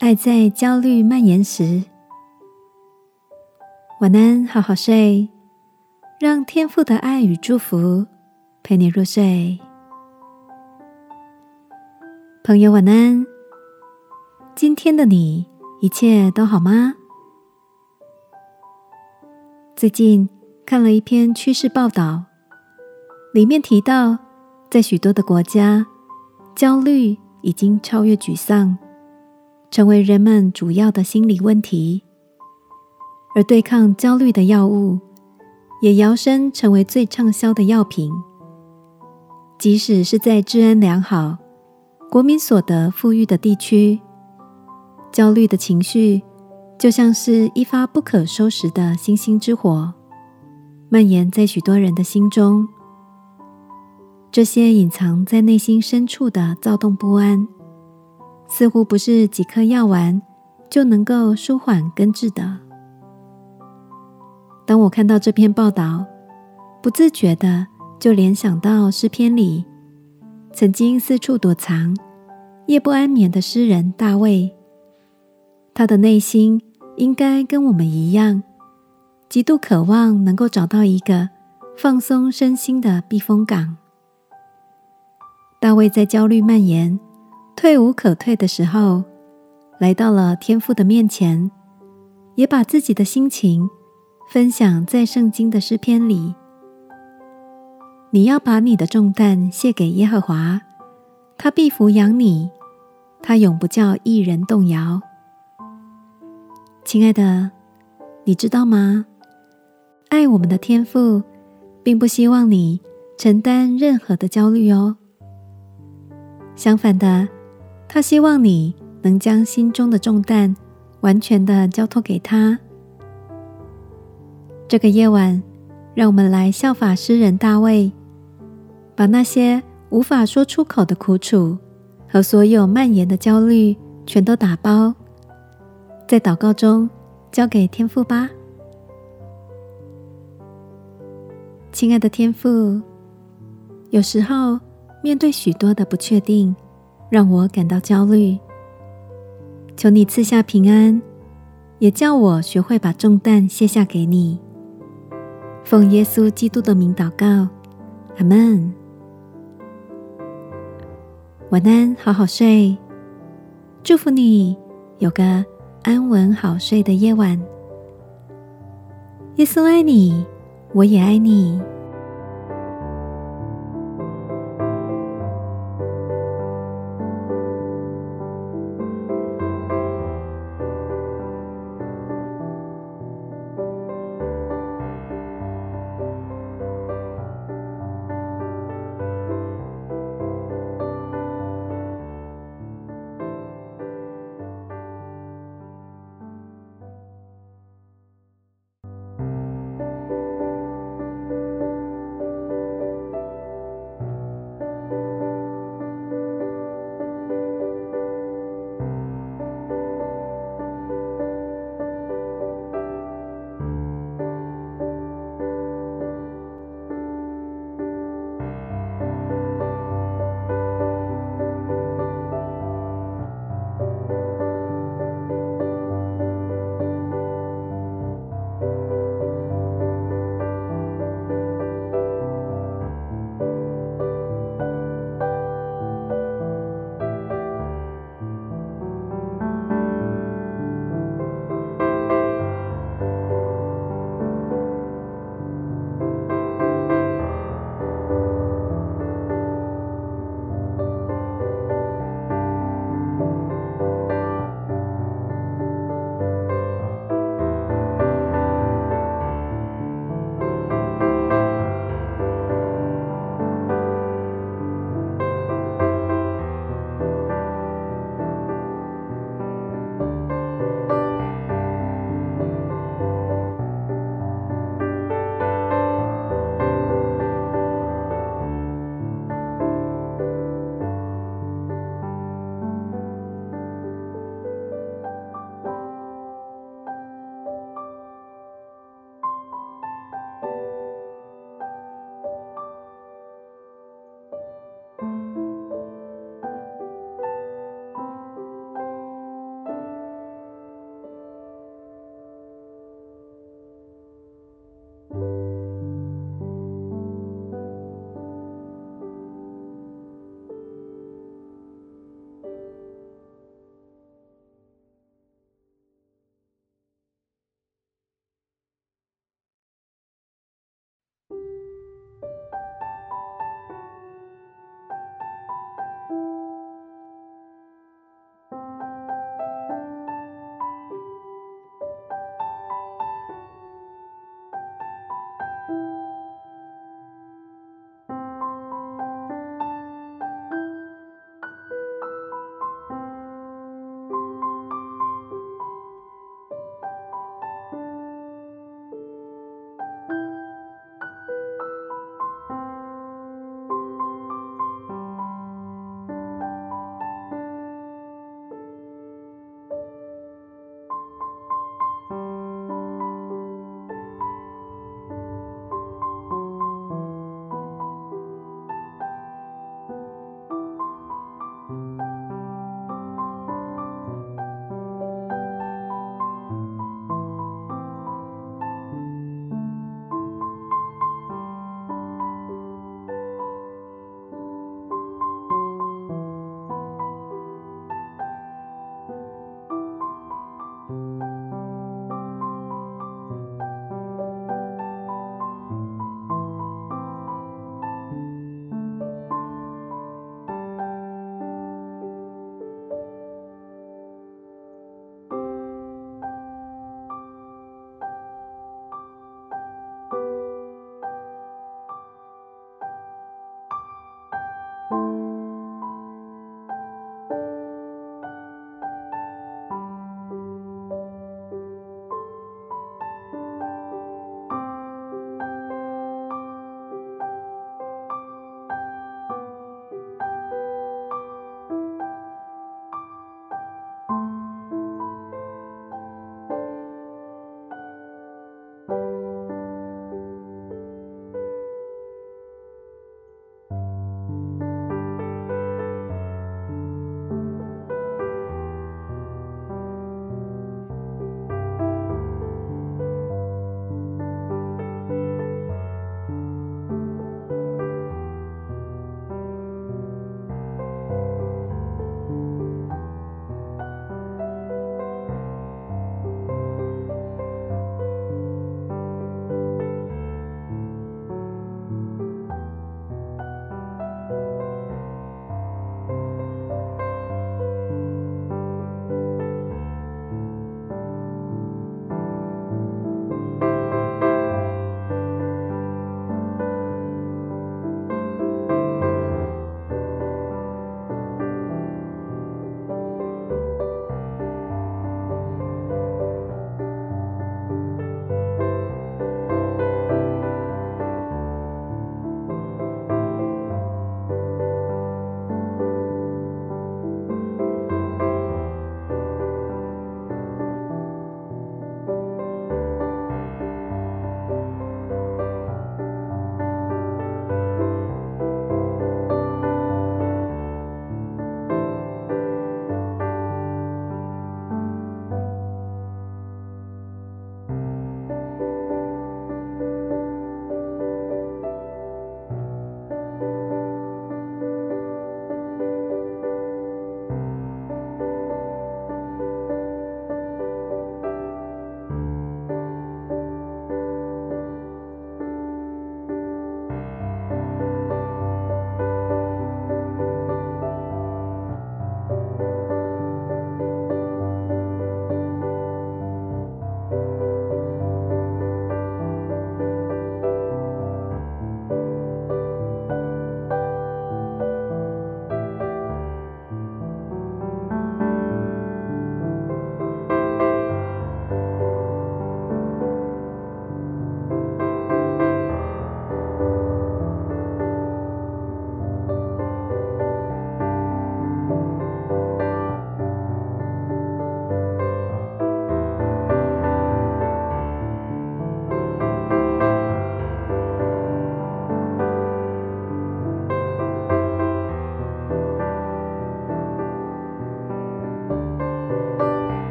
爱在焦虑蔓延时，晚安，好好睡，让天父的爱与祝福陪你入睡。朋友，晚安。今天的你一切都好吗？最近看了一篇趋势报道，里面提到，在许多的国家，焦虑已经超越沮丧。成为人们主要的心理问题，而对抗焦虑的药物也摇身成为最畅销的药品。即使是在治安良好、国民所得富裕的地区，焦虑的情绪就像是一发不可收拾的星星之火，蔓延在许多人的心中。这些隐藏在内心深处的躁动不安。似乎不是几颗药丸就能够舒缓根治的。当我看到这篇报道，不自觉的就联想到诗篇里曾经四处躲藏、夜不安眠的诗人大卫。他的内心应该跟我们一样，极度渴望能够找到一个放松身心的避风港。大卫在焦虑蔓延。退无可退的时候，来到了天父的面前，也把自己的心情分享在圣经的诗篇里。你要把你的重担卸给耶和华，他必抚养你，他永不叫一人动摇。亲爱的，你知道吗？爱我们的天父，并不希望你承担任何的焦虑哦。相反的。他希望你能将心中的重担完全的交托给他。这个夜晚，让我们来效法诗人大卫，把那些无法说出口的苦楚和所有蔓延的焦虑全都打包，在祷告中交给天父吧。亲爱的天父，有时候面对许多的不确定。让我感到焦虑，求你赐下平安，也叫我学会把重担卸下给你。奉耶稣基督的名祷告，阿门。晚安，好好睡，祝福你有个安稳好睡的夜晚。耶稣爱你，我也爱你。